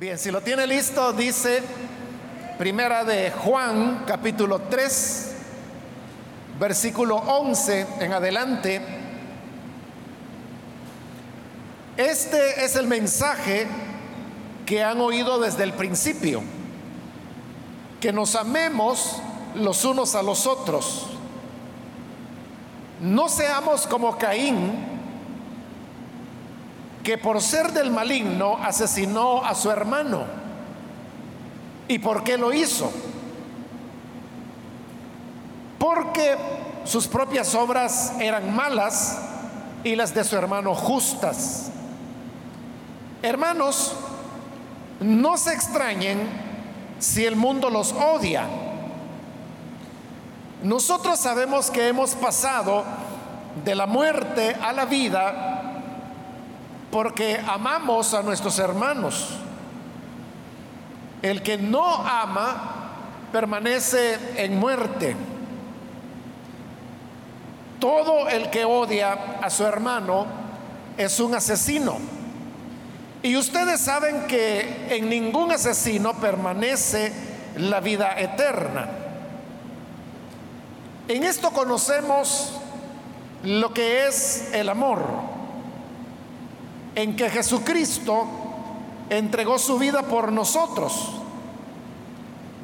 Bien, si lo tiene listo, dice Primera de Juan, capítulo 3, versículo 11 en adelante. Este es el mensaje que han oído desde el principio, que nos amemos los unos a los otros. No seamos como Caín, que por ser del maligno asesinó a su hermano. ¿Y por qué lo hizo? Porque sus propias obras eran malas y las de su hermano justas. Hermanos, no se extrañen si el mundo los odia. Nosotros sabemos que hemos pasado de la muerte a la vida porque amamos a nuestros hermanos. El que no ama permanece en muerte. Todo el que odia a su hermano es un asesino. Y ustedes saben que en ningún asesino permanece la vida eterna. En esto conocemos lo que es el amor en que Jesucristo entregó su vida por nosotros.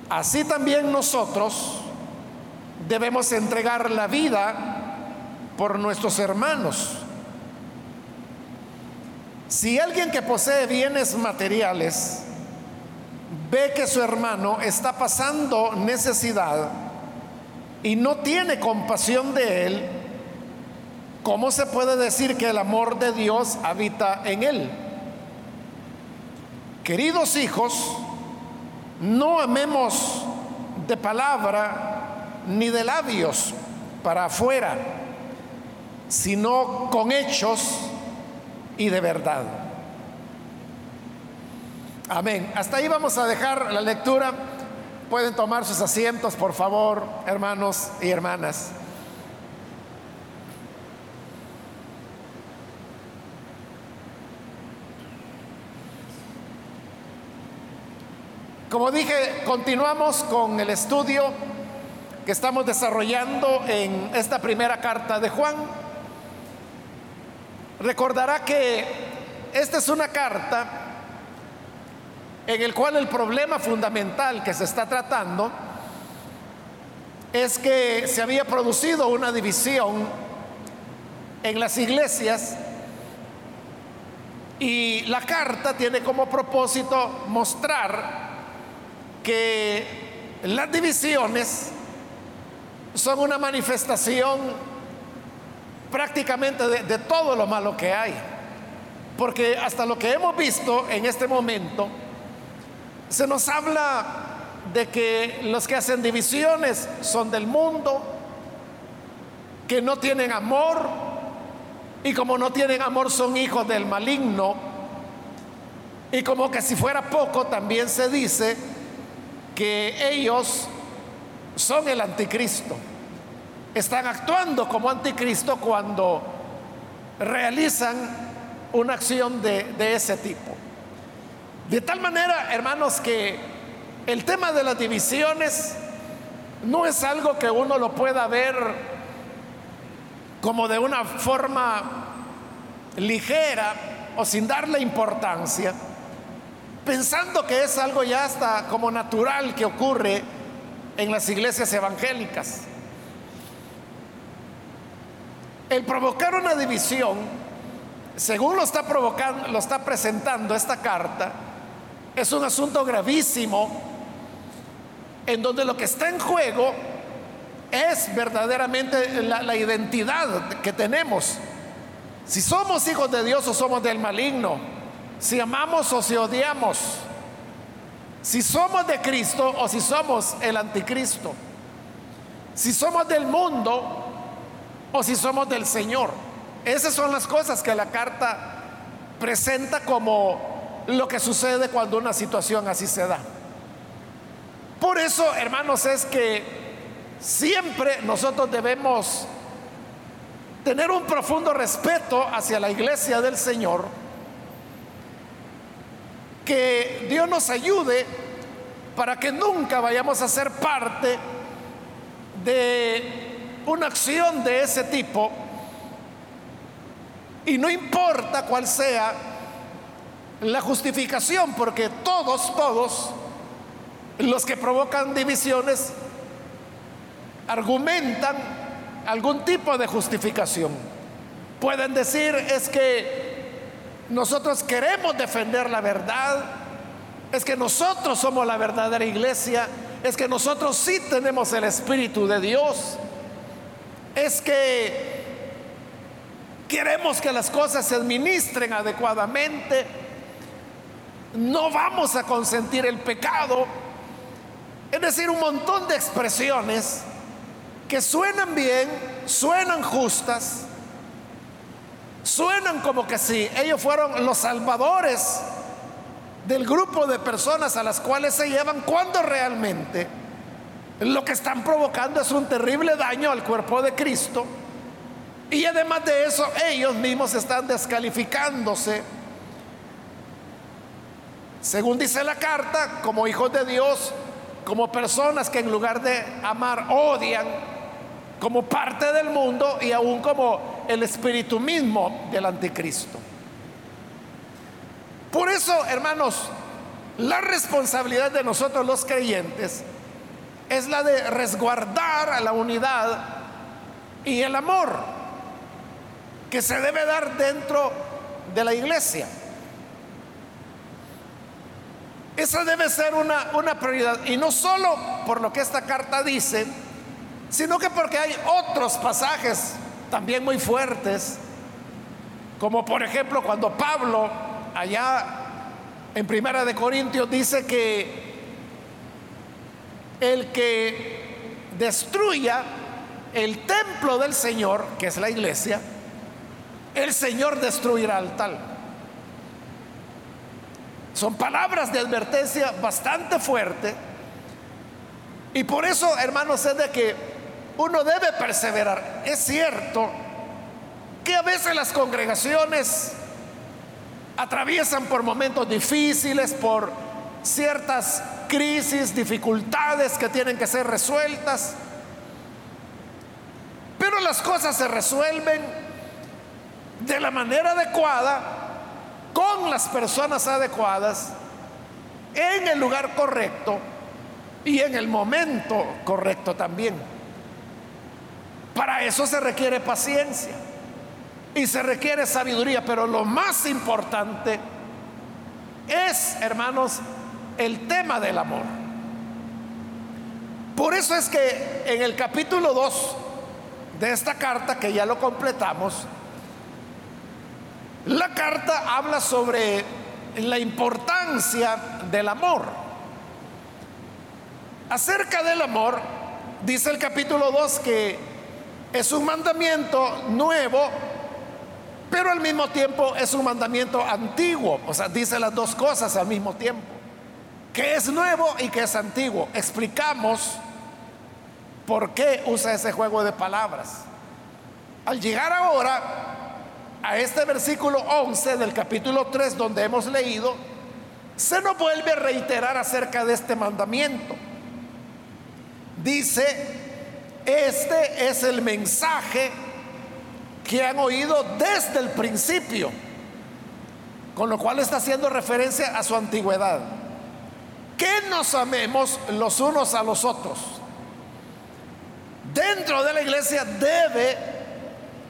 Así también nosotros debemos entregar la vida por nuestros hermanos. Si alguien que posee bienes materiales ve que su hermano está pasando necesidad y no tiene compasión de él, ¿cómo se puede decir que el amor de Dios habita en él? Queridos hijos, no amemos de palabra ni de labios para afuera, sino con hechos y de verdad. Amén. Hasta ahí vamos a dejar la lectura. Pueden tomar sus asientos, por favor, hermanos y hermanas. Como dije, continuamos con el estudio que estamos desarrollando en esta primera carta de Juan. Recordará que esta es una carta en el cual el problema fundamental que se está tratando es que se había producido una división en las iglesias y la carta tiene como propósito mostrar que las divisiones son una manifestación prácticamente de, todo lo malo que hay. Porque hasta lo que hemos visto en este momento, se nos habla de que los que hacen divisiones son del mundo, que no tienen amor, y como no tienen amor son hijos del maligno, y como que si fuera poco también se dice que ellos son el anticristo. Están actuando como anticristo cuando realizan una acción de, ese tipo. De tal manera, hermanos, que el tema de las divisiones no es algo que uno lo pueda ver como de una forma ligera o sin darle importancia pensando que es algo ya hasta como natural que ocurre en las iglesias evangélicas. El provocar una división, según lo está provocando, lo está presentando esta carta, es un asunto gravísimo en donde lo que está en juego es verdaderamente la, identidad que tenemos. Si somos hijos de Dios o somos del maligno, si amamos o si odiamos, si somos de Cristo o si somos el anticristo, si somos del mundo o si somos del Señor. Esas son las cosas que la carta presenta como lo que sucede cuando una situación así se da. Por eso, hermanos, es que siempre nosotros debemos tener un profundo respeto hacia la iglesia del Señor que Dios nos ayude para que nunca vayamos a ser parte de una acción de ese tipo. Y no importa cuál sea la justificación, porque todos, todos los que provocan divisiones argumentan algún tipo de justificación. Pueden decir es que nosotros queremos defender la verdad, es que nosotros somos la verdadera iglesia, es que nosotros sí tenemos el Espíritu de Dios, es que queremos que las cosas se administren adecuadamente, no vamos a consentir el pecado, es decir, un montón de expresiones que suenan bien, suenan justas, suenan como que sí, ellos fueron los salvadores del grupo de personas a las cuales se llevan cuando realmente lo que están provocando es un terrible daño al cuerpo de Cristo. Y además de eso, ellos mismos están descalificándose. Según dice la carta, como hijos de Dios, como personas que en lugar de amar odian, como parte del mundo y aún como el espíritu mismo del anticristo. Por eso, hermanos, la responsabilidad de nosotros los creyentes es la de resguardar la unidad y el amor que se debe dar dentro de la iglesia. Esa debe ser una, una prioridad. Y no solo por lo que esta carta dice, sino que porque hay otros pasajes también muy fuertes, como por ejemplo cuando Pablo allá en Primera de Corintios dice que el que destruya el templo del Señor, que es la iglesia, el Señor destruirá al tal. Son palabras de advertencia bastante fuerte. Y por eso, hermanos, es de que uno debe perseverar. Es cierto que a veces las congregaciones atraviesan por momentos difíciles, por ciertas crisis, dificultades que tienen que ser resueltas. Pero las cosas se resuelven de la manera adecuada, con las personas adecuadas, en el lugar correcto y en el momento correcto también. Para eso se requiere paciencia y se requiere sabiduría, pero lo más importante es, hermanos, el tema del amor. Por eso es que en el capítulo 2 de esta carta, que ya lo completamos, la carta habla sobre la importancia del amor. Acerca del amor, dice el capítulo 2 que es un mandamiento nuevo, pero al mismo tiempo es un mandamiento antiguo. O sea, dice las dos cosas al mismo tiempo. Que es nuevo y que es antiguo. Explicamos por qué usa ese juego de palabras. Al llegar ahora a este versículo 11 del capítulo 3 donde hemos leído, se nos vuelve a reiterar acerca de este mandamiento. Dice, este es el mensaje que han oído desde el principio, con lo cual está haciendo referencia a su antigüedad. Que nos amemos los unos a los otros. Dentro de la iglesia debe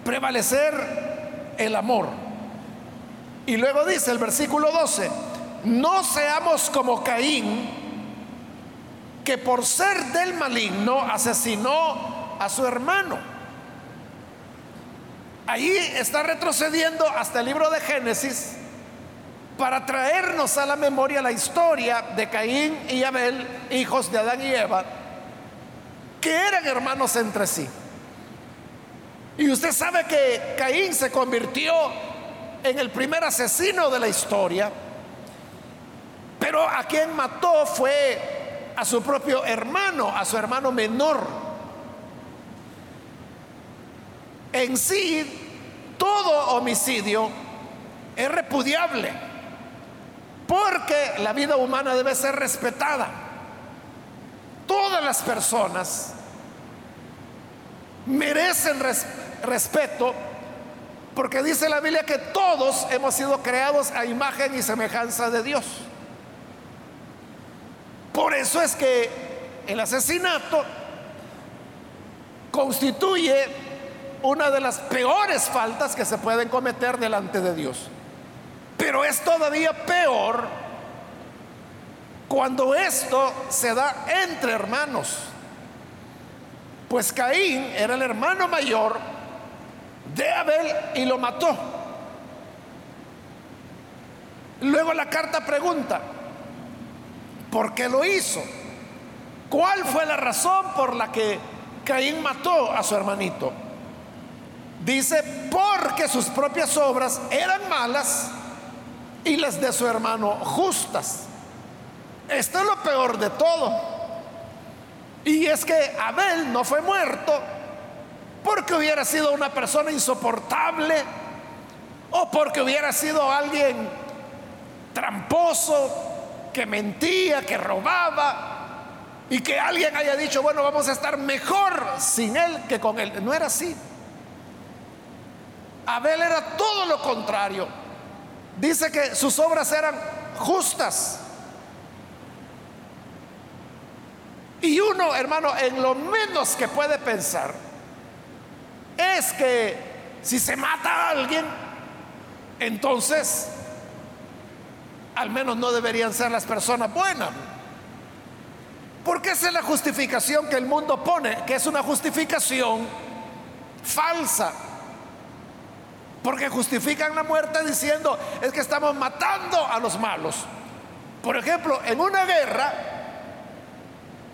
prevalecer el amor. Y luego dice el versículo 12, no seamos como Caín, que por ser del maligno asesinó a su hermano. Ahí está retrocediendo hasta el libro de Génesis para traernos a la memoria la historia de Caín y Abel, hijos de Adán y Eva, que eran hermanos entre sí. Y usted sabe que Caín se convirtió en el primer asesino de la historia, pero a quien mató fue a su propio hermano, a su hermano menor. En sí, todo homicidio es repudiable. Porque la vida humana debe ser respetada. Todas las personas merecen respeto porque dice la Biblia que todos hemos sido creados a imagen y semejanza de Dios. Por eso es que el asesinato constituye una de las peores faltas que se pueden cometer delante de Dios. Pero es todavía peor cuando esto se da entre hermanos. Pues Caín era el hermano mayor de Abel y lo mató. Luego la carta pregunta, ¿por qué lo hizo? ¿Cuál fue la razón por la que Caín mató a su hermanito? Dice, porque sus propias obras eran malas y las de su hermano justas. Esto es lo peor de todo. Y es que Abel no fue muerto porque hubiera sido una persona insoportable o porque hubiera sido alguien tramposo, que mentía, que robaba y que alguien haya dicho, bueno, vamos a estar mejor sin él que con él. No era así. Abel era todo lo contrario. Dice que sus obras eran justas. Y uno, hermano, en lo menos que puede pensar es que si se mata a alguien, entonces al menos no deberían ser las personas buenas. Porque esa es la justificación que el mundo pone, que es una justificación falsa. Porque justifican la muerte diciendo, es que estamos matando a los malos. Por ejemplo, en una guerra,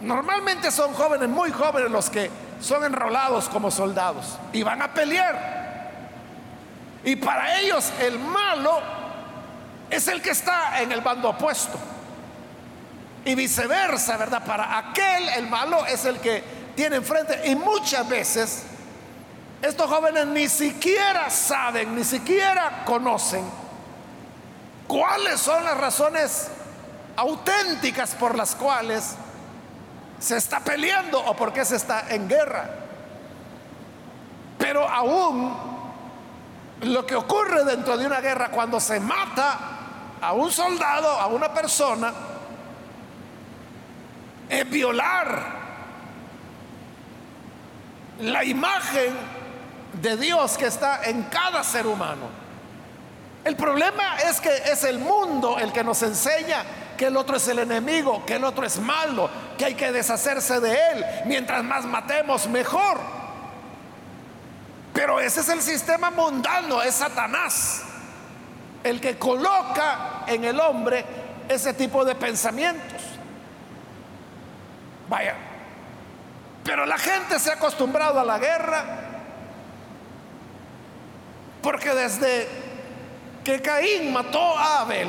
Normalmente son jóvenes, muy jóvenes los que son enrolados como soldados y van a pelear. Y para ellos el malo es el que está en el bando opuesto. Y viceversa, ¿verdad? Para aquel el malo es el que tiene enfrente. Y muchas veces estos jóvenes ni siquiera saben, ni siquiera conocen cuáles son las razones auténticas por las cuales se está peleando o porque se está en guerra. Pero aún lo que ocurre dentro de una guerra cuando se mata a un soldado, a una persona, es violar la imagen de Dios que está en cada ser humano. El problema es que es el mundo el que nos enseña que el otro es el enemigo, que el otro es malo, que hay que deshacerse de él. Mientras más matemos, mejor. Pero ese es el sistema mundano, es Satanás, el que coloca en el hombre ese tipo de pensamientos. Vaya, pero la gente se ha acostumbrado a la guerra porque desde que Caín mató a Abel,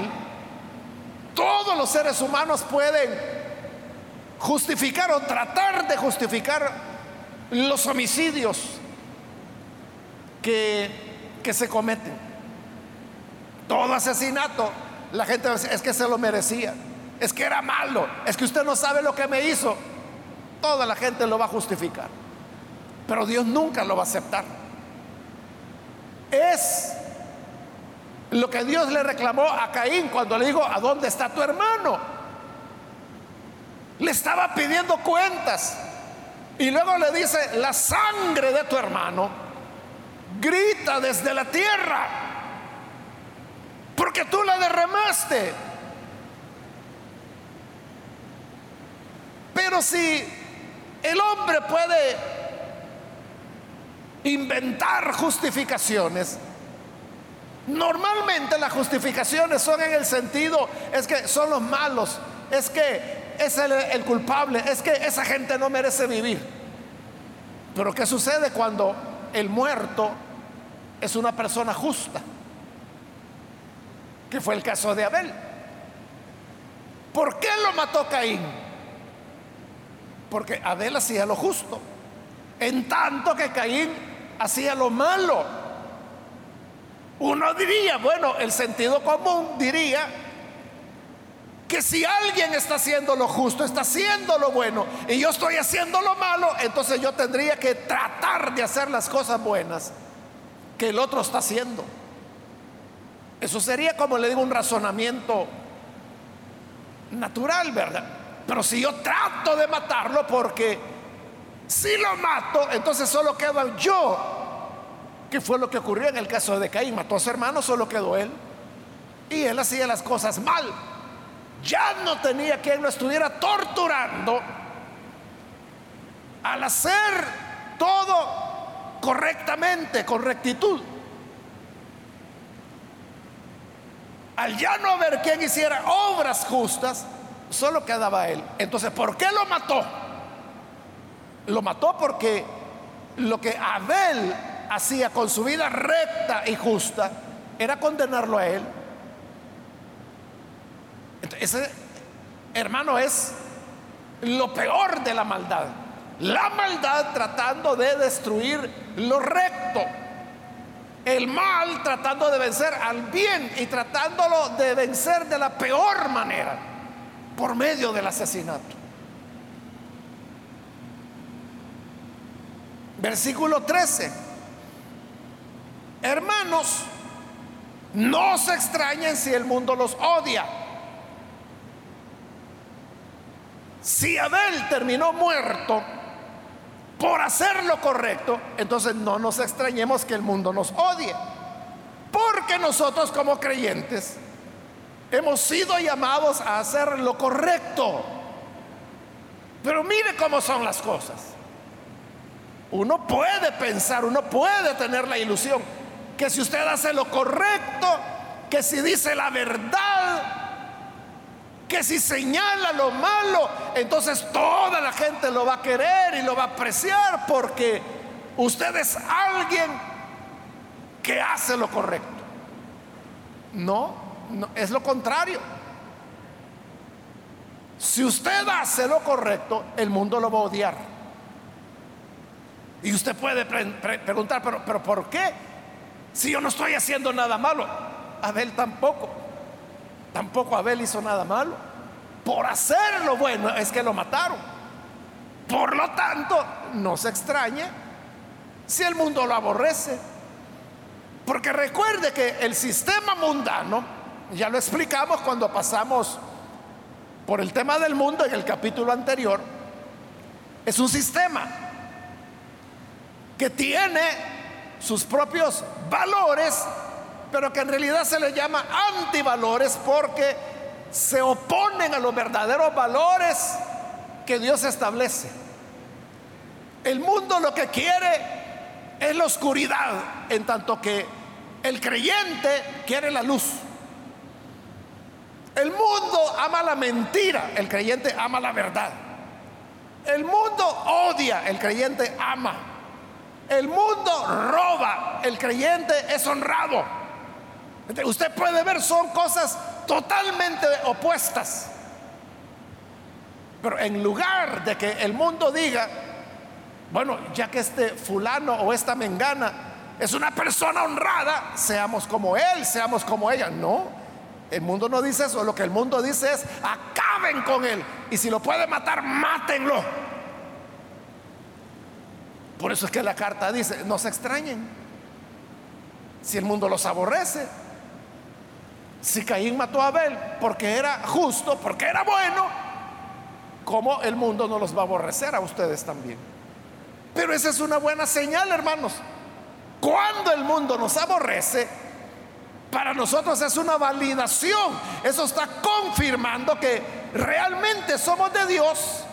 todos los seres humanos pueden justificar o tratar de justificar los homicidios que, que se cometen. Todo asesinato, la gente es que se lo merecía, es que era malo, es que usted no sabe lo que me hizo. Toda la gente lo va a justificar, pero Dios nunca lo va a aceptar. Es lo que Dios le reclamó a Caín cuando le dijo, ¿a dónde está tu hermano? Le estaba pidiendo cuentas. Y luego le dice, la sangre de tu hermano grita desde la tierra, porque tú la derramaste. Pero si el hombre puede inventar justificaciones, Normalmente las justificaciones son en el sentido, es que son los malos, es que es el, culpable, es que esa gente no merece vivir. Pero ¿qué sucede cuando el muerto es una persona justa? Que fue el caso de Abel. ¿Por qué lo mató Caín? Porque Abel hacía lo justo, en tanto que Caín hacía lo malo. Uno diría, bueno, el sentido común diría que si alguien está haciendo lo justo, está haciendo lo bueno, y yo estoy haciendo lo malo, entonces yo tendría que tratar de hacer las cosas buenas que el otro está haciendo. Eso sería como le digo un razonamiento natural, ¿verdad? Pero si yo trato de matarlo porque si lo mato, entonces solo quedo yo. Que fue lo que ocurrió en el caso de Caín. Mató a su hermano, solo quedó él. Y él hacía las cosas mal. Ya no tenía quien lo estuviera torturando al hacer todo correctamente, con rectitud. Al ya no haber quien hiciera obras justas, solo quedaba él. Entonces, ¿por qué lo mató? Lo mató porque lo que Abel hacía con su vida recta y justa era condenarlo a él. ese hermano es lo peor de la maldad. La maldad tratando de destruir lo recto. El mal tratando de vencer al bien y tratándolo de vencer de la peor manera, por medio del asesinato. Versículo 13. Hermanos, no se extrañen si el mundo los odia. Si Abel terminó muerto por hacer lo correcto, entonces no nos extrañemos que el mundo nos odie. Porque nosotros como creyentes hemos sido llamados a hacer lo correcto. Pero mire cómo son las cosas. Uno puede pensar, uno puede tener la ilusión que si usted hace lo correcto, que si dice la verdad, que si señala lo malo, entonces toda la gente lo va a querer y lo va a apreciar porque usted es alguien que hace lo correcto. No, no es lo contrario. Si usted hace lo correcto, el mundo lo va a odiar. Y usted puede preguntar, pero, pero ¿por qué? Si yo no estoy haciendo nada malo. Abel tampoco. Tampoco Abel hizo nada malo. Por hacer lo bueno es que lo mataron. Por lo tanto, no se extrañe si el mundo lo aborrece. Porque recuerde que el sistema mundano, ya lo explicamos cuando pasamos por el tema del mundo en el capítulo anterior, es un sistema que tiene sus propios valores, pero que en realidad se le llama antivalores porque se oponen a los verdaderos valores que Dios establece. El mundo lo que quiere es la oscuridad, en tanto que el creyente quiere la luz. El mundo ama la mentira, el creyente ama la verdad. El mundo odia, el creyente ama. El mundo roba, el creyente es honrado. Usted puede ver, son cosas totalmente opuestas. Pero en lugar de que el mundo diga, bueno, ya que este fulano o esta mengana es una persona honrada, seamos como él, seamos como ella. No, el mundo no dice eso, lo que el mundo dice es, acaben con él. Y si lo puede matar, mátenlo. Por eso es que la carta dice, no se extrañen. Si el mundo los aborrece. Si Caín mató a Abel porque era justo, porque era bueno, ¿cómo el mundo no los va a aborrecer a ustedes también? Pero esa es una buena señal, hermanos. Cuando el mundo nos aborrece, para nosotros es una validación. Eso está confirmando que realmente somos de Dios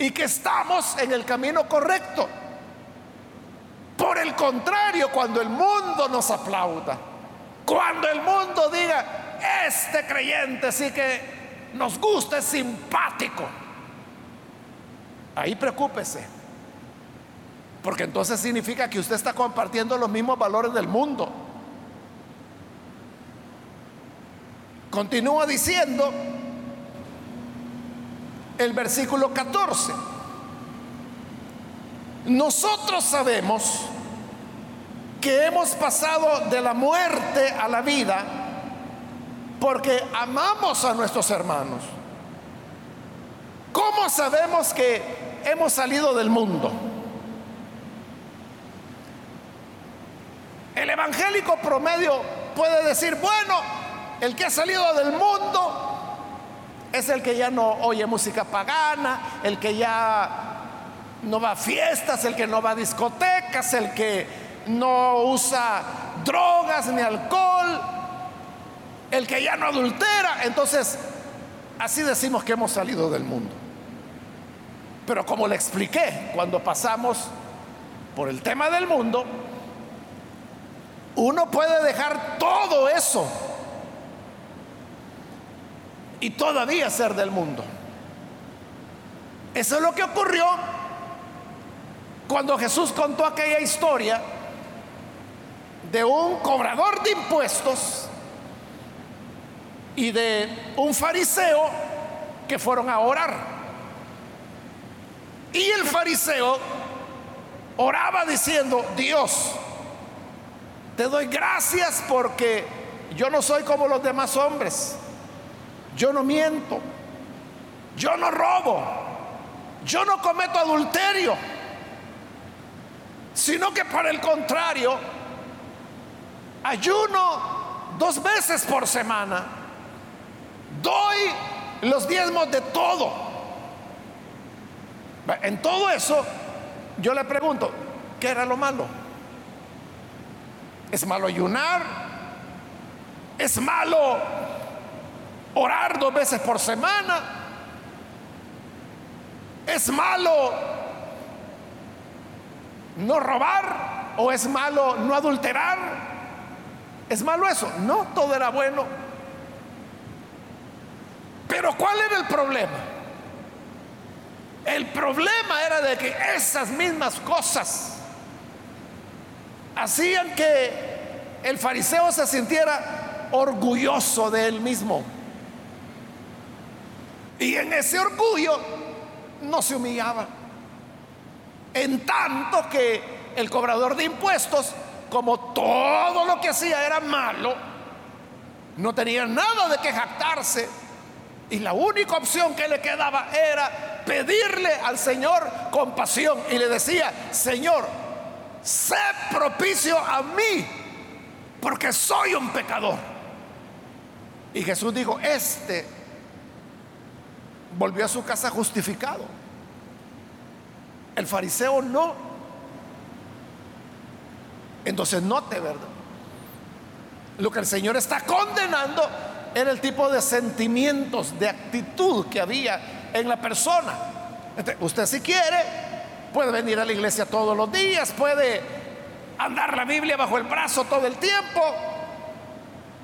y que estamos en el camino correcto. Por el contrario, cuando el mundo nos aplauda, cuando el mundo diga, este creyente sí que nos gusta, es simpático, ahí preocúpese. Porque entonces significa que usted está compartiendo los mismos valores del mundo. Continúa diciendo el versículo 14. Nosotros sabemos que hemos pasado de la muerte a la vida porque amamos a nuestros hermanos. ¿Cómo sabemos que hemos salido del mundo? El evangélico promedio puede decir, bueno, el que ha salido del mundo es el que ya no oye música pagana, el que ya no va a fiestas, el que no va a discotecas, el que no usa drogas ni alcohol, el que ya no adultera. Entonces, así decimos que hemos salido del mundo. Pero como le expliqué, cuando pasamos por el tema del mundo, uno puede dejar todo eso y todavía ser del mundo. Eso es lo que ocurrió cuando Jesús contó aquella historia de un cobrador de impuestos y de un fariseo que fueron a orar. Y el fariseo oraba diciendo, Dios, te doy gracias porque yo no soy como los demás hombres. Yo no miento, yo no robo, yo no cometo adulterio, sino que por el contrario, ayuno dos veces por semana, doy los diezmos de todo. En todo eso, yo le pregunto, ¿qué era lo malo? ¿Es malo ayunar? ¿Es malo orar dos veces por semana. ¿Es malo no robar o es malo no adulterar? ¿Es malo eso? No, todo era bueno. Pero ¿cuál era el problema? El problema era de que esas mismas cosas hacían que el fariseo se sintiera orgulloso de él mismo. Y en ese orgullo no se humillaba. En tanto que el cobrador de impuestos, como todo lo que hacía era malo, no tenía nada de que jactarse. Y la única opción que le quedaba era pedirle al Señor compasión. Y le decía, Señor, sé propicio a mí, porque soy un pecador. Y Jesús dijo, este volvió a su casa justificado. El fariseo no. Entonces note, ¿verdad? Lo que el Señor está condenando era el tipo de sentimientos, de actitud que había en la persona. usted si quiere, puede venir a la iglesia todos los días, puede andar la Biblia bajo el brazo todo el tiempo,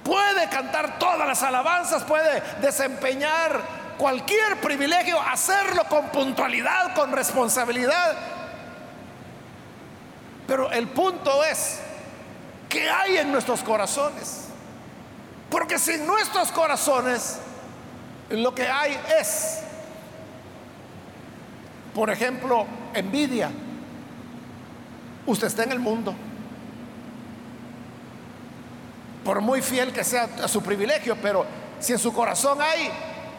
puede cantar todas las alabanzas, puede desempeñar cualquier privilegio, hacerlo con puntualidad, con responsabilidad. Pero el punto es, ¿qué hay en nuestros corazones? Porque si en nuestros corazones lo que hay es, por ejemplo, envidia, usted está en el mundo. Por muy fiel que sea a su privilegio, pero si en su corazón hay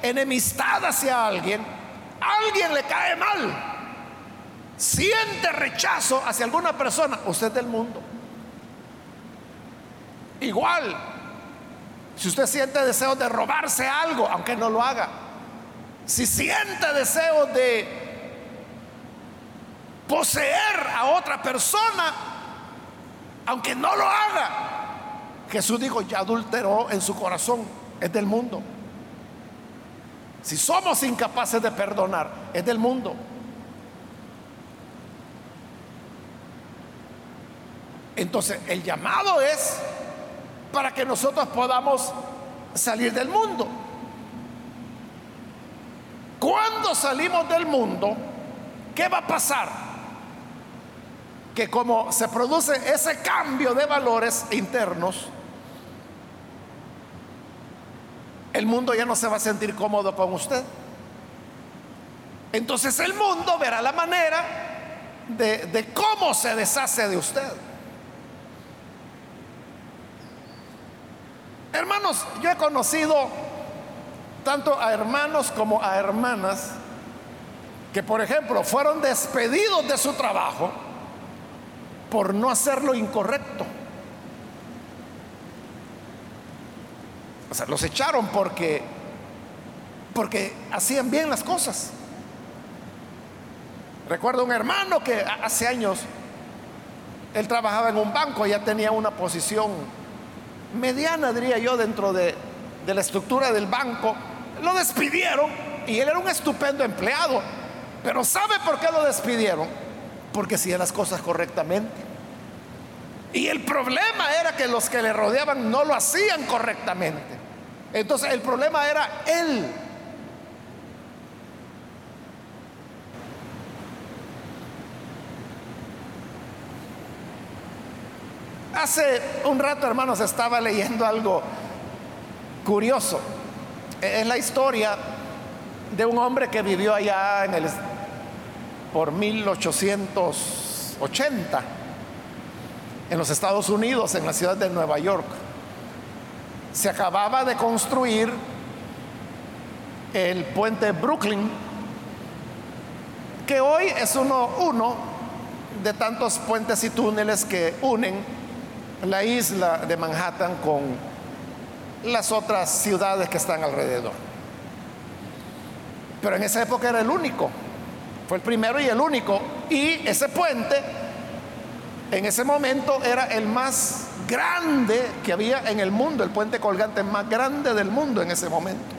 enemistad hacia alguien, alguien le cae mal, siente rechazo hacia alguna persona, usted es del mundo. Igual, si usted siente deseo de robarse algo, aunque no lo haga, si siente deseo de poseer a otra persona, aunque no lo haga, Jesús dijo, ya adulteró en su corazón, es del mundo. Si somos incapaces de perdonar, es del mundo. Entonces, el llamado es para que nosotros podamos salir del mundo. Cuando salimos del mundo, ¿qué va a pasar? Que como se produce ese cambio de valores internos, el mundo ya no se va a sentir cómodo con usted. Entonces el mundo verá la manera de, cómo se deshace de usted. Hermanos, yo he conocido tanto a hermanos como a hermanas que, por ejemplo, fueron despedidos de su trabajo por no hacer lo incorrecto. O sea, los echaron porque porque hacían bien las cosas. Recuerdo un hermano que hace años él trabajaba en un banco, ya tenía una posición mediana, diría yo, dentro de, de la estructura del banco. Lo despidieron y él era un estupendo empleado. Pero ¿sabe por qué lo despidieron? Porque hacía las cosas correctamente. Y el problema era que los que le rodeaban no lo hacían correctamente. Entonces el problema era él. Hace un rato, hermanos, estaba leyendo algo curioso. Es la historia de un hombre que vivió allá en el por 1880 en los Estados Unidos, en la ciudad de Nueva York. Se acababa de construir el puente Brooklyn, que hoy es uno, uno de tantos puentes y túneles que unen la isla de Manhattan con las otras ciudades que están alrededor. Pero en esa época era el único, fue el primero y el único. Y ese puente en ese momento era el más grande que había en el mundo, el puente colgante más grande del mundo en ese momento.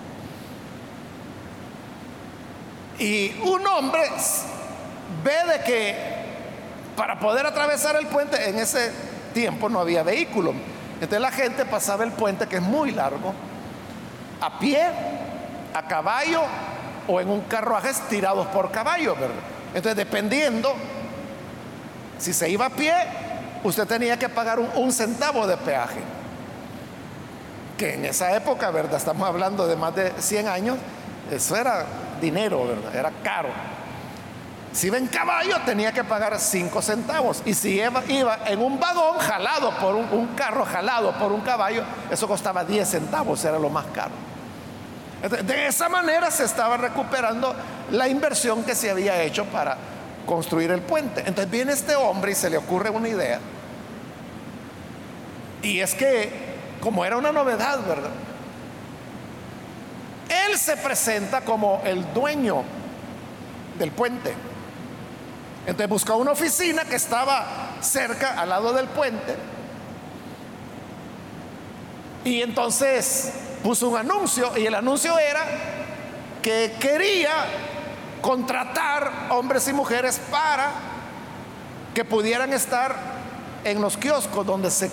Y un hombre ve de que para poder atravesar el puente en ese tiempo no había vehículo. Entonces la gente pasaba el puente que es muy largo, a pie, a caballo o en un carruaje tirados por caballo, ¿verdad? Entonces dependiendo, si se iba a pie, usted tenía que pagar un, centavo de peaje. Que en esa época, ¿verdad? Estamos hablando de más de 100 años, eso era dinero, ¿verdad? Era caro. Si iba en caballo tenía que pagar cinco centavos. Y si iba, en un vagón jalado por un, carro jalado por un caballo, eso costaba 10 centavos, era lo más caro. De esa manera se estaba recuperando la inversión que se había hecho para construir el puente. Entonces viene este hombre y se le ocurre una idea. Y es que, como era una novedad, ¿verdad? Él se presenta como el dueño del puente. Entonces buscó una oficina que estaba cerca, al lado del puente. Y entonces puso un anuncio y el anuncio era que quería contratar hombres y mujeres para que pudieran estar en los kioscos donde se,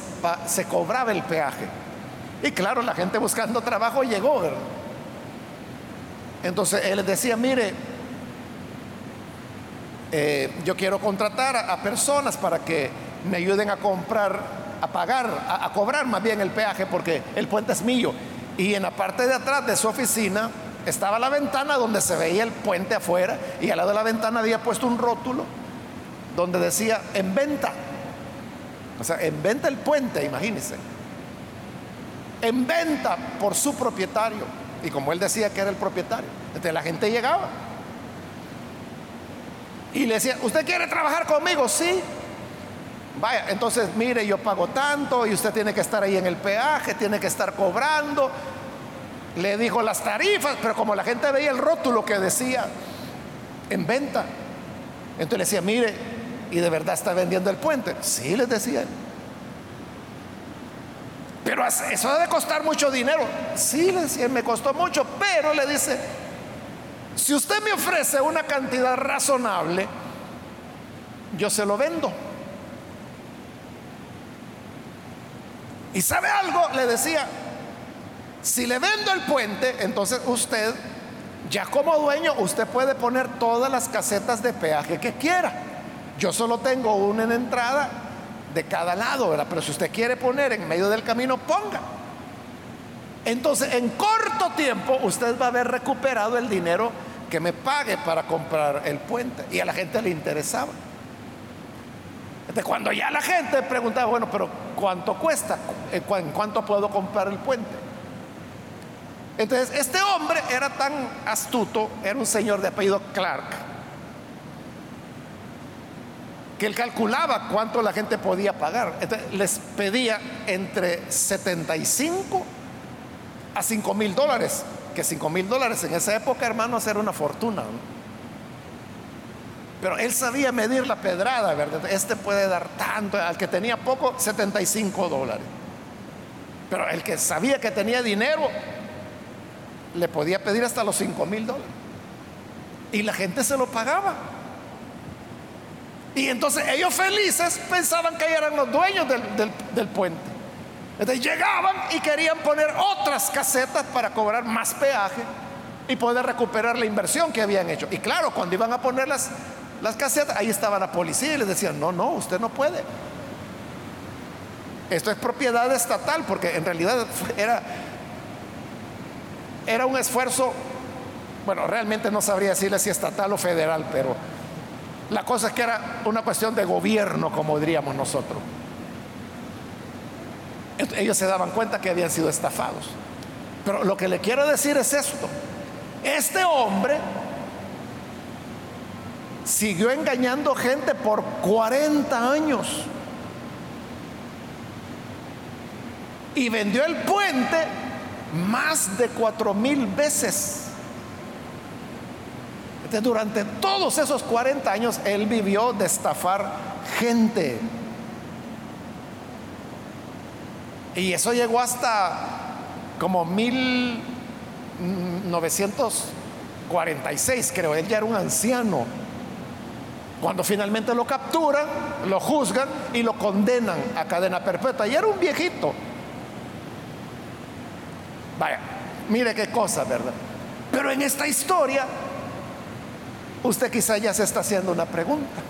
cobraba el peaje. Y claro, la gente buscando trabajo llegó. Entonces él decía, mire, eh, yo quiero contratar a, personas para que me ayuden a comprar, a pagar, a, cobrar más bien el peaje porque el puente es mío. Y en la parte de atrás de su oficina estaba la ventana donde se veía el puente afuera y al lado de la ventana había puesto un rótulo donde decía en venta. O sea, en venta el puente, imagínense. En venta por su propietario. Y como él decía que era el propietario, entonces la gente llegaba y le decía, ¿usted quiere trabajar conmigo? Sí. Vaya, entonces mire, yo pago tanto y usted tiene que estar ahí en el peaje, tiene que estar cobrando. Le dijo las tarifas, pero como la gente veía el rótulo que decía en venta, entonces le decía, mire, ¿y de verdad está vendiendo el puente? Sí, les decía. Pero eso debe costar mucho dinero. Sí, le decía, me costó mucho, pero le dice, si usted me ofrece una cantidad razonable, yo se lo vendo. Y sabe algo, le decía, si le vendo el puente, entonces usted, ya como dueño, usted puede poner todas las casetas de peaje que quiera. Yo solo tengo una en entrada de cada lado. Pero si usted quiere poner en medio del camino, ponga. Entonces, en corto tiempo, usted va a haber recuperado el dinero que me pague para comprar el puente. Y a la gente le interesaba. De cuando ya la gente preguntaba, bueno, pero ¿cuánto cuesta? ¿En cuánto puedo comprar el puente? Entonces, este hombre era tan astuto, era un señor de apellido Clark, que él calculaba cuánto la gente podía pagar. Entonces, les pedía entre 75 a 5 mil dólares, que 5 mil dólares en esa época, hermanos, era una fortuna. Pero él sabía medir la pedrada, ¿verdad? Este puede dar tanto, al que tenía poco, 75 dólares. Pero el que sabía que tenía dinero, le podía pedir hasta los 5 mil dólares. Y la gente se lo pagaba. Y entonces ellos felices pensaban que eran los dueños del, puente. Entonces llegaban y querían poner otras casetas para cobrar más peaje y poder recuperar la inversión que habían hecho. Y claro, cuando iban a poner las, las casetas, ahí estaba la policía y les decían, no, no, usted no puede. Esto es propiedad estatal, porque en realidad era, era un esfuerzo, bueno, realmente no sabría decirle si estatal o federal, pero la cosa es que era una cuestión de gobierno, como diríamos nosotros. Ellos se daban cuenta que habían sido estafados. Pero lo que le quiero decir es esto. Este hombre siguió engañando gente por 40 años. Y vendió el puente más de cuatro mil veces. durante todos esos 40 años él vivió de estafar gente. Y eso llegó hasta como 1946, creo. Él ya era un anciano. Cuando finalmente lo capturan, lo juzgan y lo condenan a cadena perpetua. Y era un viejito. Vaya, mire qué cosa, ¿verdad? Pero en esta historia, usted quizá ya se está haciendo una pregunta.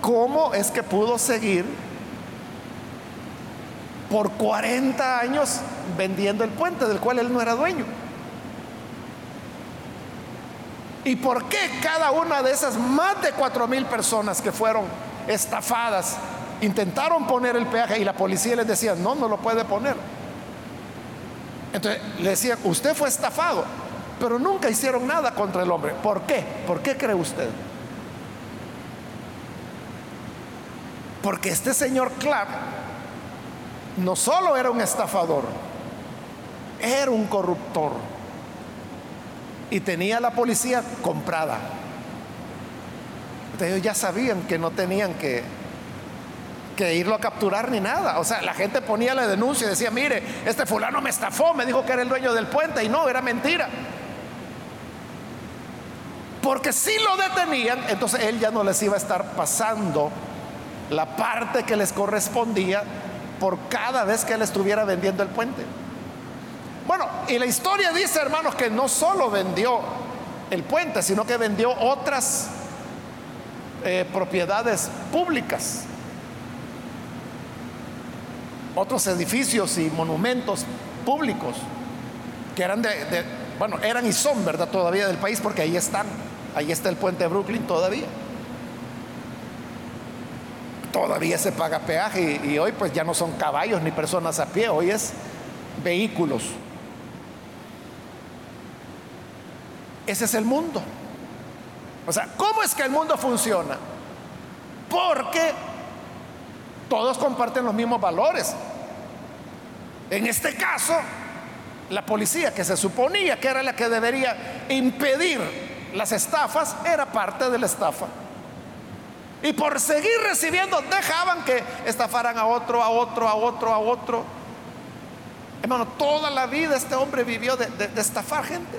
¿Cómo es que pudo seguir por 40 años vendiendo el puente del cual él no era dueño? ¿Y por qué cada una de esas más de cuatro mil personas que fueron estafadas intentaron poner el peaje y la policía les decía, no, no lo puede poner? Entonces le decían, usted fue estafado, pero nunca hicieron nada contra el hombre. ¿Por qué? ¿Por qué cree usted? Porque este señor Clark no solo era un estafador, era un corruptor y tenía la policía comprada. Entonces ellos ya sabían que no tenían que, que irlo a capturar ni nada. O sea, la gente ponía la denuncia y decía, mire, este fulano me estafó, me dijo que era el dueño del puente y no, era mentira. Porque si lo detenían, entonces él ya no les iba a estar pasando la parte que les correspondía por cada vez que él estuviera vendiendo el puente. Bueno, y la historia dice, hermanos, que no solo vendió el puente, sino que vendió otras eh, propiedades públicas, otros edificios y monumentos públicos que eran de, bueno, eran y son, ¿verdad? Todavía del país, porque ahí están, ahí está el puente de Brooklyn todavía. Todavía se paga peaje y hoy pues ya no son caballos ni personas a pie, hoy es vehículos. Ese es el mundo. O sea, ¿cómo es que el mundo funciona? Porque todos comparten los mismos valores. En este caso, la policía, que se suponía que era la que debería impedir las estafas, era parte de la estafa. Y por seguir recibiendo, dejaban que estafaran a otro, a otro, a otro, a otro. Hermano, toda la vida este hombre vivió de, estafar gente.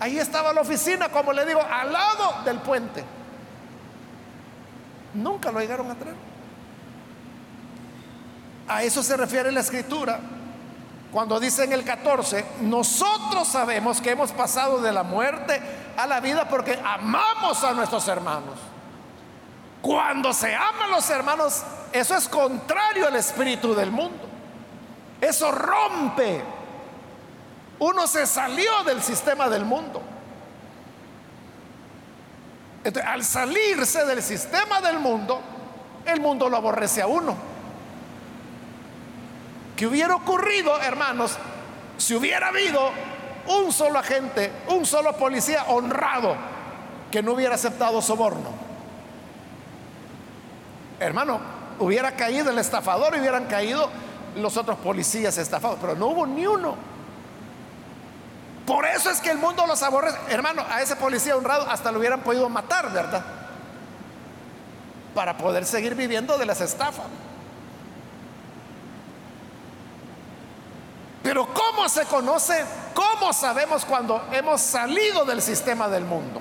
Ahí estaba la oficina, como le digo, al lado del puente. Nunca lo llegaron a traer. A eso se refiere la escritura cuando dice en el 14, nosotros sabemos que hemos pasado de la muerte a la vida porque amamos a nuestros hermanos. Cuando se aman los hermanos, eso es contrario al espíritu del mundo. Eso rompe uno se salió del sistema del mundo. Entonces, al salirse del sistema del mundo, el mundo lo aborrece a uno. ¿Qué hubiera ocurrido, hermanos, si hubiera habido un solo agente, un solo policía honrado que no hubiera aceptado soborno? Hermano, hubiera caído el estafador y hubieran caído los otros policías estafados, pero no hubo ni uno. Por eso es que el mundo los aborrece. Hermano, a ese policía honrado hasta lo hubieran podido matar, ¿verdad? Para poder seguir viviendo de las estafas. Pero ¿cómo se conoce? ¿Cómo sabemos cuando hemos salido del sistema del mundo?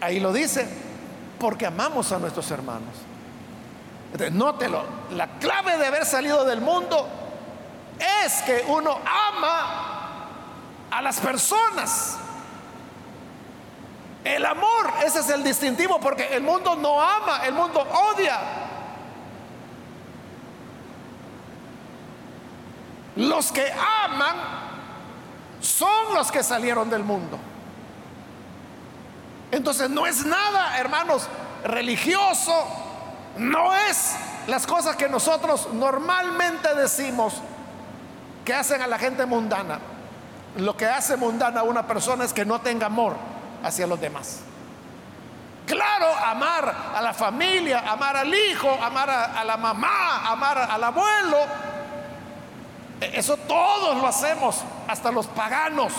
Ahí lo dice, porque amamos a nuestros hermanos. Nótelo, la clave de haber salido del mundo es que uno ama a las personas. El amor, ese es el distintivo, porque el mundo no ama, el mundo odia. Los que aman son los que salieron del mundo. Entonces no es nada, hermanos, religioso, no es las cosas que nosotros normalmente decimos que hacen a la gente mundana. Lo que hace mundana a una persona es que no tenga amor hacia los demás. Claro, amar a la familia, amar al hijo, amar a, a la mamá, amar al abuelo, eso todos lo hacemos, hasta los paganos,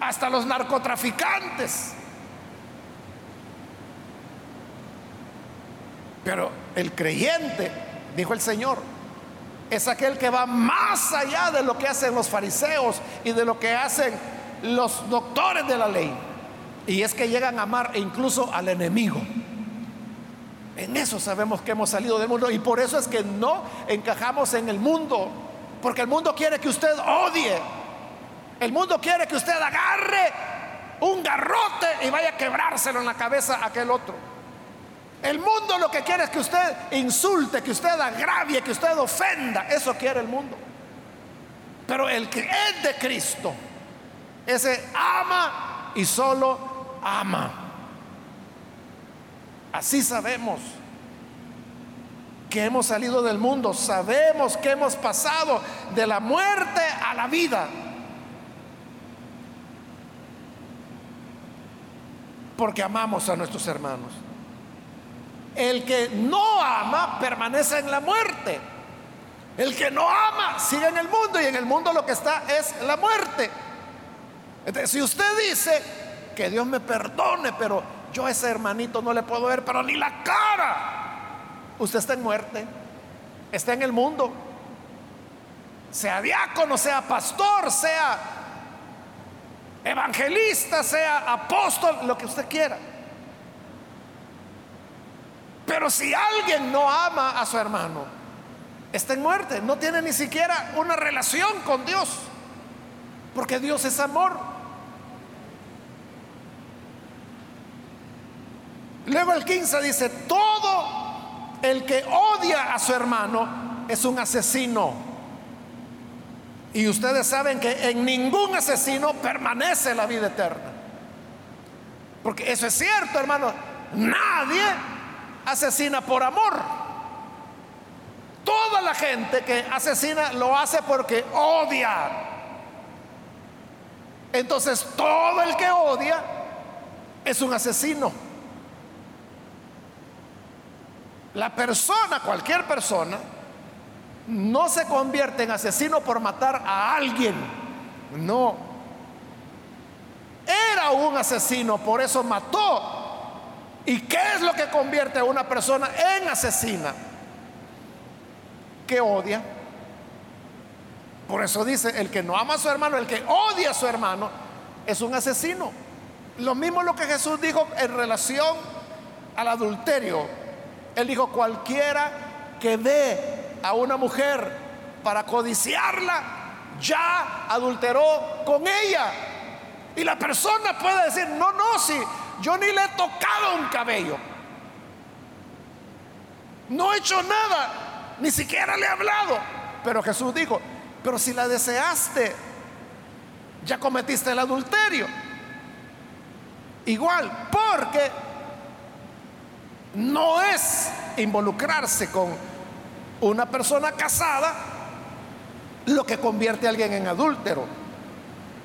hasta los narcotraficantes. Pero el creyente, dijo el Señor, es aquel que va más allá de lo que hacen los fariseos y de lo que hacen los doctores de la ley. Y es que llegan a amar incluso al enemigo. En eso sabemos que hemos salido del mundo y por eso es que no encajamos en el mundo, porque el mundo quiere que usted odie, el mundo quiere que usted agarre un garrote y vaya a quebrárselo en la cabeza a aquel otro. El mundo lo que quiere es que usted insulte, que usted agravie, que usted ofenda, eso quiere el mundo. Pero el que es de Cristo, ese ama y solo ama. Así sabemos que hemos salido del mundo, sabemos que hemos pasado de la muerte a la vida. Porque amamos a nuestros hermanos. El que no ama permanece en la muerte. El que no ama sigue en el mundo y en el mundo lo que está es la muerte. Si usted dice que Dios me perdone, pero yo a ese hermanito no le puedo ver, pero ni la cara. Usted está en muerte, está en el mundo. Sea diácono, sea pastor, sea evangelista, sea apóstol, lo que usted quiera. Pero si alguien no ama a su hermano, está en muerte, no tiene ni siquiera una relación con Dios, porque Dios es amor. Luego el 15 dice, todo el que odia a su hermano es un asesino. Y ustedes saben que en ningún asesino permanece la vida eterna. Porque eso es cierto, hermano. Nadie asesina por amor. Toda la gente que asesina lo hace porque odia. Entonces todo el que odia es un asesino. La persona, cualquier persona, no se convierte en asesino por matar a alguien. No. Era un asesino, por eso mató. ¿Y qué es lo que convierte a una persona en asesina? Que odia. Por eso dice, el que no ama a su hermano, el que odia a su hermano, es un asesino. Lo mismo lo que Jesús dijo en relación al adulterio. Él dijo, cualquiera que ve a una mujer para codiciarla, ya adulteró con ella. Y la persona puede decir, no, no, si yo ni le he tocado un cabello. No he hecho nada, ni siquiera le he hablado. Pero Jesús dijo, pero si la deseaste, ya cometiste el adulterio. igual, porque no es involucrarse con una persona casada lo que convierte a alguien en adúltero.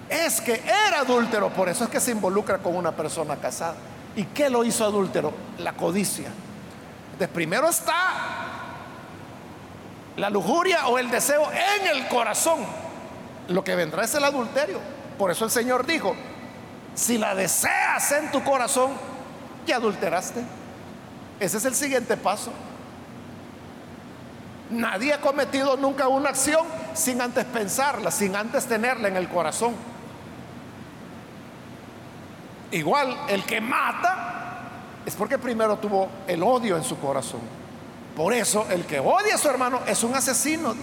Es que era adúltero, por eso es que se involucra con una persona casada. ¿Y qué lo hizo adúltero? La codicia. De primero está la lujuria o el deseo en el corazón. Lo que vendrá es el adulterio. Por eso el Señor dijo, si la deseas en tu corazón, ya adulteraste. Ese es el siguiente paso. Nadie ha cometido nunca una acción sin antes pensarla, sin antes tenerla en el corazón. Igual, el que mata es porque primero tuvo el odio en su corazón. Por eso, el que odia a su hermano es un asesino,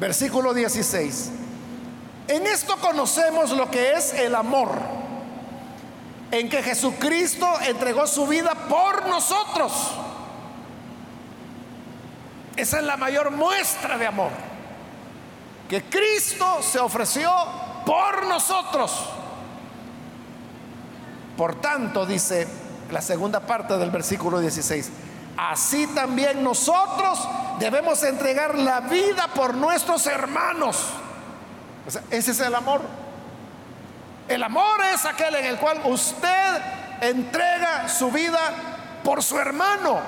Versículo 16. En esto conocemos lo que es el amor, en que Jesucristo entregó su vida por nosotros. Esa es la mayor muestra de amor, que Cristo se ofreció por nosotros. Por tanto, dice la segunda parte del versículo 16, así también nosotros debemos entregar la vida por nuestros hermanos ese es el amor. El amor es aquel en el cual usted entrega su vida por su hermano.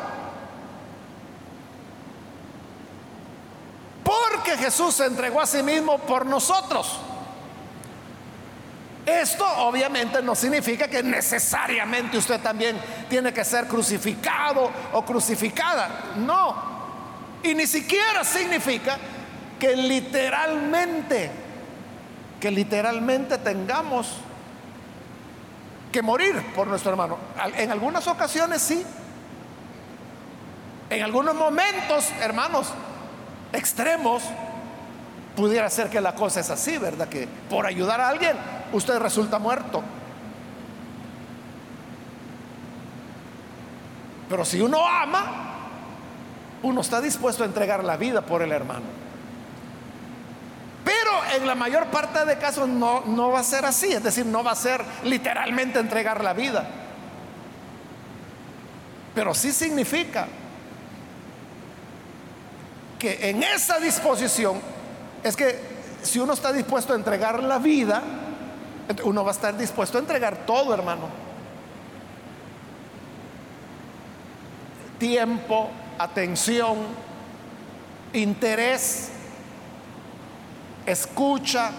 Porque Jesús se entregó a sí mismo por nosotros. Esto obviamente no significa que necesariamente usted también tiene que ser crucificado o crucificada. No. Y ni siquiera significa que literalmente que literalmente tengamos que morir por nuestro hermano. En algunas ocasiones sí. En algunos momentos, hermanos, extremos, pudiera ser que la cosa es así, ¿verdad? Que por ayudar a alguien usted resulta muerto. Pero si uno ama, uno está dispuesto a entregar la vida por el hermano en la mayor parte de casos no, no va a ser así, es decir, no va a ser literalmente entregar la vida. Pero sí significa que en esa disposición es que si uno está dispuesto a entregar la vida, uno va a estar dispuesto a entregar todo, hermano. Tiempo, atención, interés, escucha.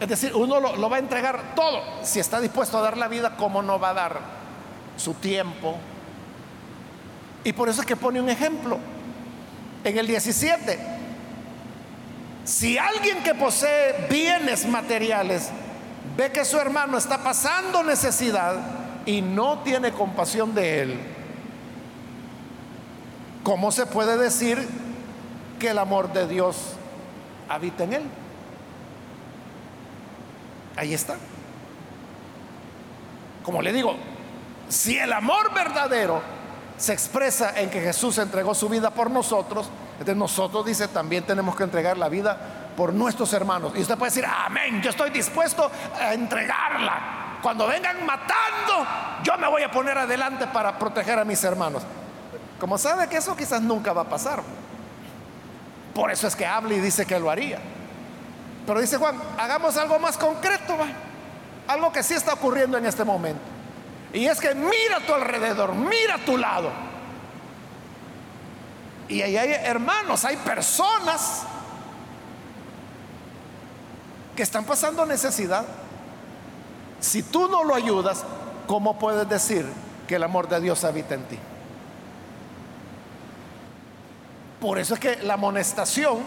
Es decir, uno lo, va a entregar todo. Si está dispuesto a dar la vida, ¿cómo no va a dar su tiempo? Y por eso es que pone un ejemplo. En el 17, si alguien que posee bienes materiales ve que su hermano está pasando necesidad y no tiene compasión de él, ¿cómo se puede decir que el amor de Dios habita en él? Ahí está. Como le digo, si el amor verdadero se expresa en que Jesús entregó su vida por nosotros, entonces nosotros, dice, también tenemos que entregar la vida por nuestros hermanos. Y usted puede decir, amén, yo estoy dispuesto a entregarla. Cuando vengan matando, yo me voy a poner adelante para proteger a mis hermanos. Como sabe que eso quizás nunca va a pasar. Por eso es que habla y dice que lo haría. Pero dice Juan, hagamos algo más concreto, algo que sí está ocurriendo en este momento. Y es que mira a tu alrededor, mira a tu lado. Y ahí hay hermanos, hay personas que están pasando necesidad. Si tú no lo ayudas, ¿cómo puedes decir que el amor de Dios habita en ti? Por eso es que la amonestación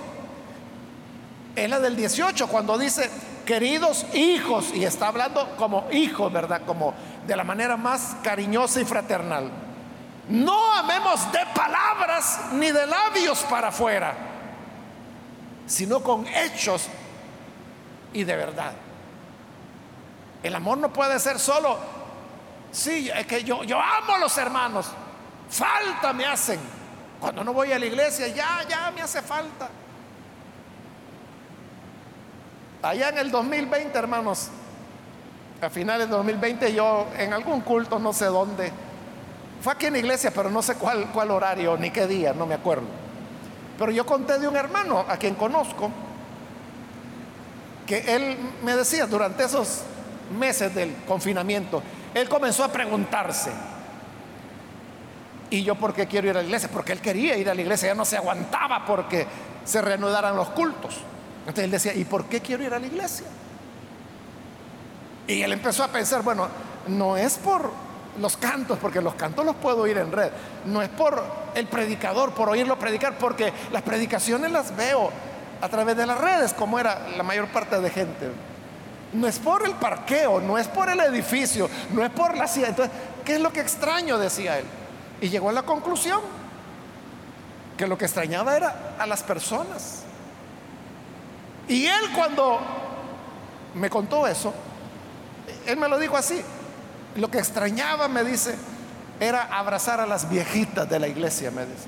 es la del 18, cuando dice, queridos hijos, y está hablando como hijos, ¿verdad? Como de la manera más cariñosa y fraternal. No amemos de palabras ni de labios para afuera, sino con hechos y de verdad. El amor no puede ser solo, sí, es que yo, yo amo a los hermanos, falta me hacen. Cuando no voy a la iglesia, ya, ya me hace falta. Allá en el 2020, hermanos, a finales de 2020 yo en algún culto, no sé dónde, fue aquí en la iglesia, pero no sé cuál, cuál horario ni qué día, no me acuerdo. Pero yo conté de un hermano a quien conozco, que él me decía durante esos meses del confinamiento, él comenzó a preguntarse, ¿y yo por qué quiero ir a la iglesia? Porque él quería ir a la iglesia, ya no se aguantaba porque se reanudaran los cultos. Entonces él decía, ¿y por qué quiero ir a la iglesia? Y él empezó a pensar, bueno, no es por los cantos, porque los cantos los puedo oír en red, no es por el predicador, por oírlo predicar, porque las predicaciones las veo a través de las redes, como era la mayor parte de gente. No es por el parqueo, no es por el edificio, no es por la silla. Entonces, ¿qué es lo que extraño? Decía él. Y llegó a la conclusión que lo que extrañaba era a las personas. Y él cuando me contó eso, él me lo dijo así. Lo que extrañaba, me dice, era abrazar a las viejitas de la iglesia, me dice.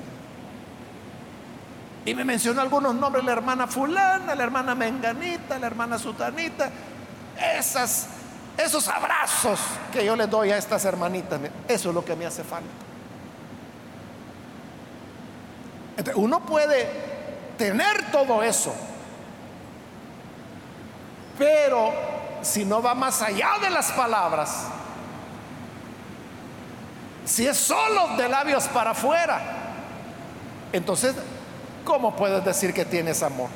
Y me mencionó algunos nombres, la hermana fulana, la hermana menganita, la hermana sutanita. Esas, esos abrazos que yo les doy a estas hermanitas, eso es lo que me hace falta. Uno puede tener todo eso, pero si no va más allá de las palabras, si es solo de labios para afuera, entonces ¿cómo puedes decir que tienes amor?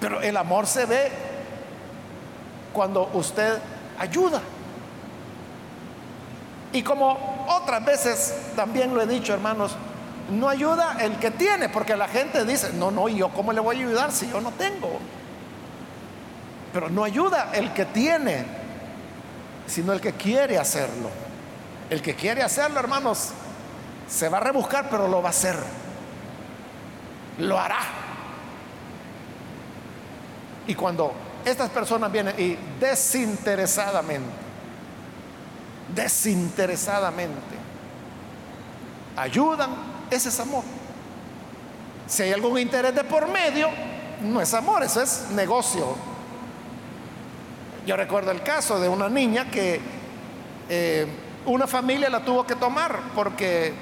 Pero el amor se ve cuando usted ayuda. Y como otras veces también lo he dicho, hermanos, no ayuda el que tiene, porque la gente dice, no, no, ¿y yo cómo le voy a ayudar si yo no tengo? Pero no ayuda el que tiene, sino el que quiere hacerlo. El que quiere hacerlo, hermanos, se va a rebuscar, pero lo va a hacer lo hará. Y cuando estas personas vienen y desinteresadamente, desinteresadamente, ayudan, ese es amor. Si hay algún interés de por medio, no es amor, eso es negocio. Yo recuerdo el caso de una niña que eh, una familia la tuvo que tomar porque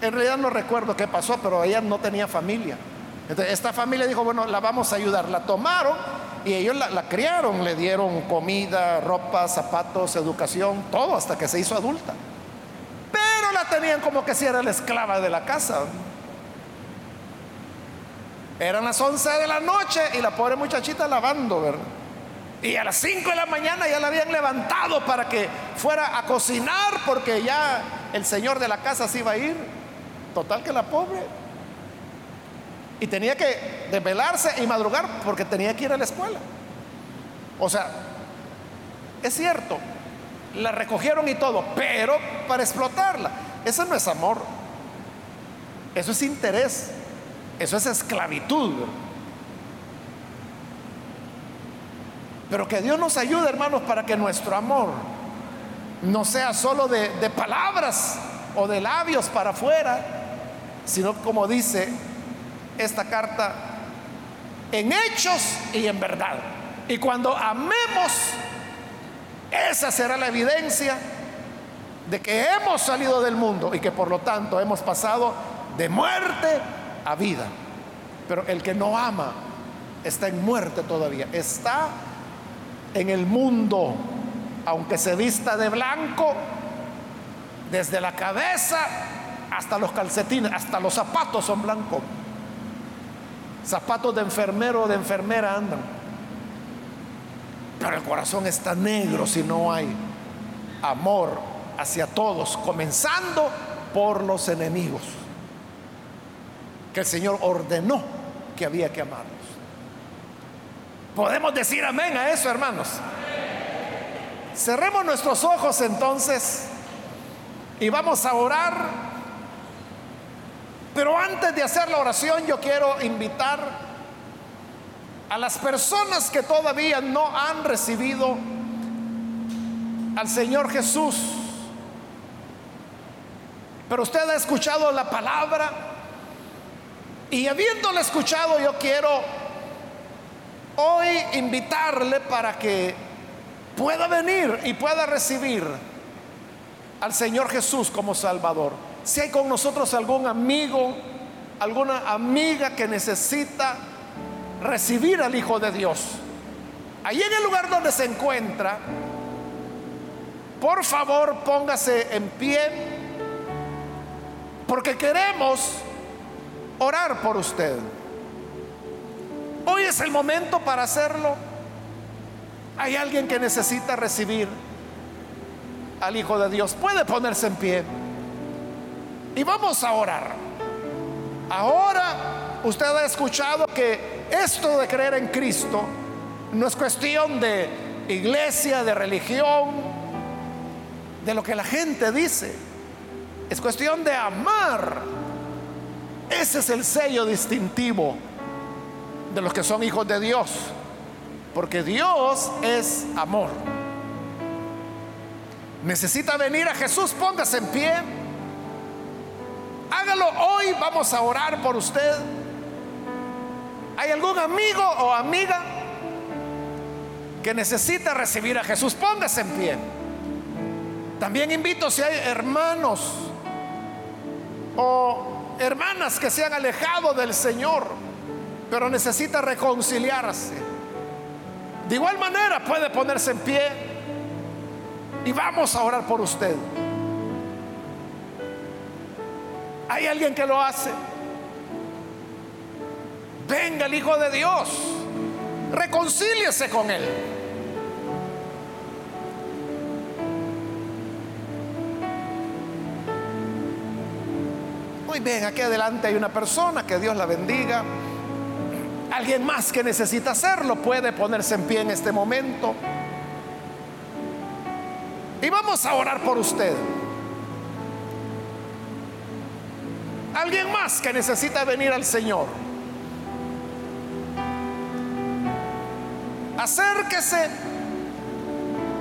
en realidad no recuerdo qué pasó, pero ella no tenía familia. Entonces, esta familia dijo, bueno, la vamos a ayudar. La tomaron y ellos la, criaron, le dieron comida, ropa, zapatos, educación, todo hasta que se hizo adulta. Tenían como que si era la esclava de la casa. Eran las 11 de la noche y la pobre muchachita lavando, ¿verdad? Y a las 5 de la mañana ya la habían levantado para que fuera a cocinar porque ya el señor de la casa se iba a ir. Total que la pobre. Y tenía que desvelarse y madrugar porque tenía que ir a la escuela. O sea, es cierto, la recogieron y todo, pero para explotarla. Eso no es amor. Eso es interés. Eso es esclavitud. Pero que Dios nos ayude, hermanos, para que nuestro amor no sea solo de, de palabras o de labios para afuera, sino como dice esta carta, en hechos y en verdad. Y cuando amemos, esa será la evidencia de que hemos salido del mundo y que por lo tanto hemos pasado de muerte a vida. Pero el que no ama está en muerte todavía, está en el mundo, aunque se vista de blanco, desde la cabeza hasta los calcetines, hasta los zapatos son blancos. Zapatos de enfermero o de enfermera andan. Pero el corazón está negro si no hay amor hacia todos, comenzando por los enemigos, que el Señor ordenó que había que amarlos. Podemos decir amén a eso, hermanos. Cerremos nuestros ojos entonces y vamos a orar pero antes de hacer la oración yo quiero invitar a las personas que todavía no han recibido al Señor Jesús. Pero usted ha escuchado la palabra y habiéndola escuchado yo quiero hoy invitarle para que pueda venir y pueda recibir al Señor Jesús como Salvador. Si hay con nosotros algún amigo, alguna amiga que necesita recibir al Hijo de Dios, ahí en el lugar donde se encuentra, por favor póngase en pie, porque queremos orar por usted. Hoy es el momento para hacerlo. Hay alguien que necesita recibir al Hijo de Dios. Puede ponerse en pie. Y vamos a orar. Ahora usted ha escuchado que esto de creer en Cristo no es cuestión de iglesia, de religión, de lo que la gente dice. Es cuestión de amar. Ese es el sello distintivo de los que son hijos de Dios. Porque Dios es amor. Necesita venir a Jesús, póngase en pie. Hágalo hoy, vamos a orar por usted. ¿Hay algún amigo o amiga que necesita recibir a Jesús? Póngase en pie. También invito si hay hermanos o hermanas que se han alejado del Señor, pero necesita reconciliarse. De igual manera puede ponerse en pie y vamos a orar por usted. ¿Hay alguien que lo hace? Venga el Hijo de Dios, reconcíliese con Él. Muy bien, aquí adelante hay una persona, que Dios la bendiga. Alguien más que necesita hacerlo puede ponerse en pie en este momento. Y vamos a orar por usted. Alguien más que necesita venir al Señor. Acérquese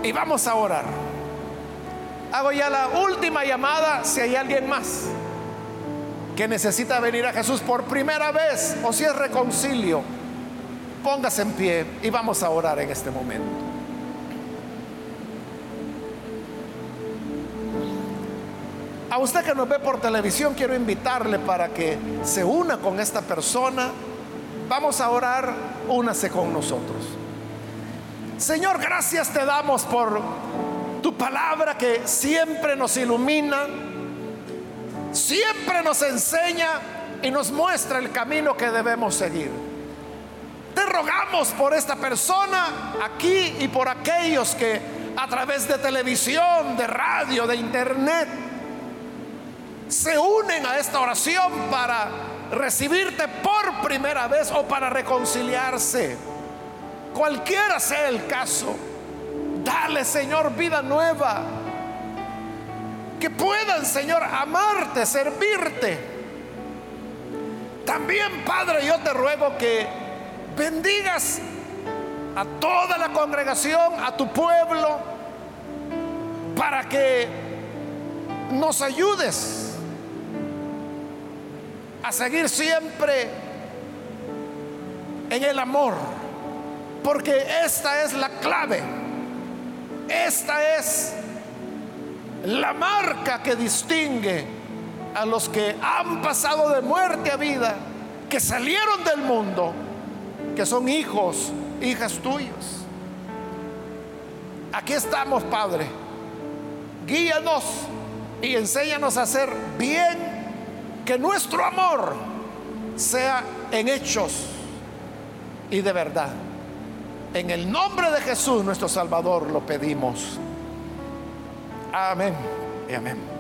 y vamos a orar. Hago ya la última llamada si hay alguien más que necesita venir a Jesús por primera vez o si es reconcilio. Póngase en pie y vamos a orar en este momento. A usted que nos ve por televisión, quiero invitarle para que se una con esta persona. Vamos a orar, únase con nosotros. Señor, gracias te damos por tu palabra que siempre nos ilumina, siempre nos enseña y nos muestra el camino que debemos seguir. Te rogamos por esta persona aquí y por aquellos que a través de televisión, de radio, de internet, se unen a esta oración para recibirte por primera vez o para reconciliarse. Cualquiera sea el caso, dale Señor vida nueva. Que puedan Señor amarte, servirte. También Padre yo te ruego que bendigas a toda la congregación, a tu pueblo, para que nos ayudes a seguir siempre en el amor, porque esta es la clave, esta es la marca que distingue a los que han pasado de muerte a vida, que salieron del mundo, que son hijos, hijas tuyos. Aquí estamos, Padre. Guíanos y enséñanos a hacer bien que nuestro amor sea en hechos y de verdad. En el nombre de Jesús nuestro Salvador lo pedimos. Amén y amén.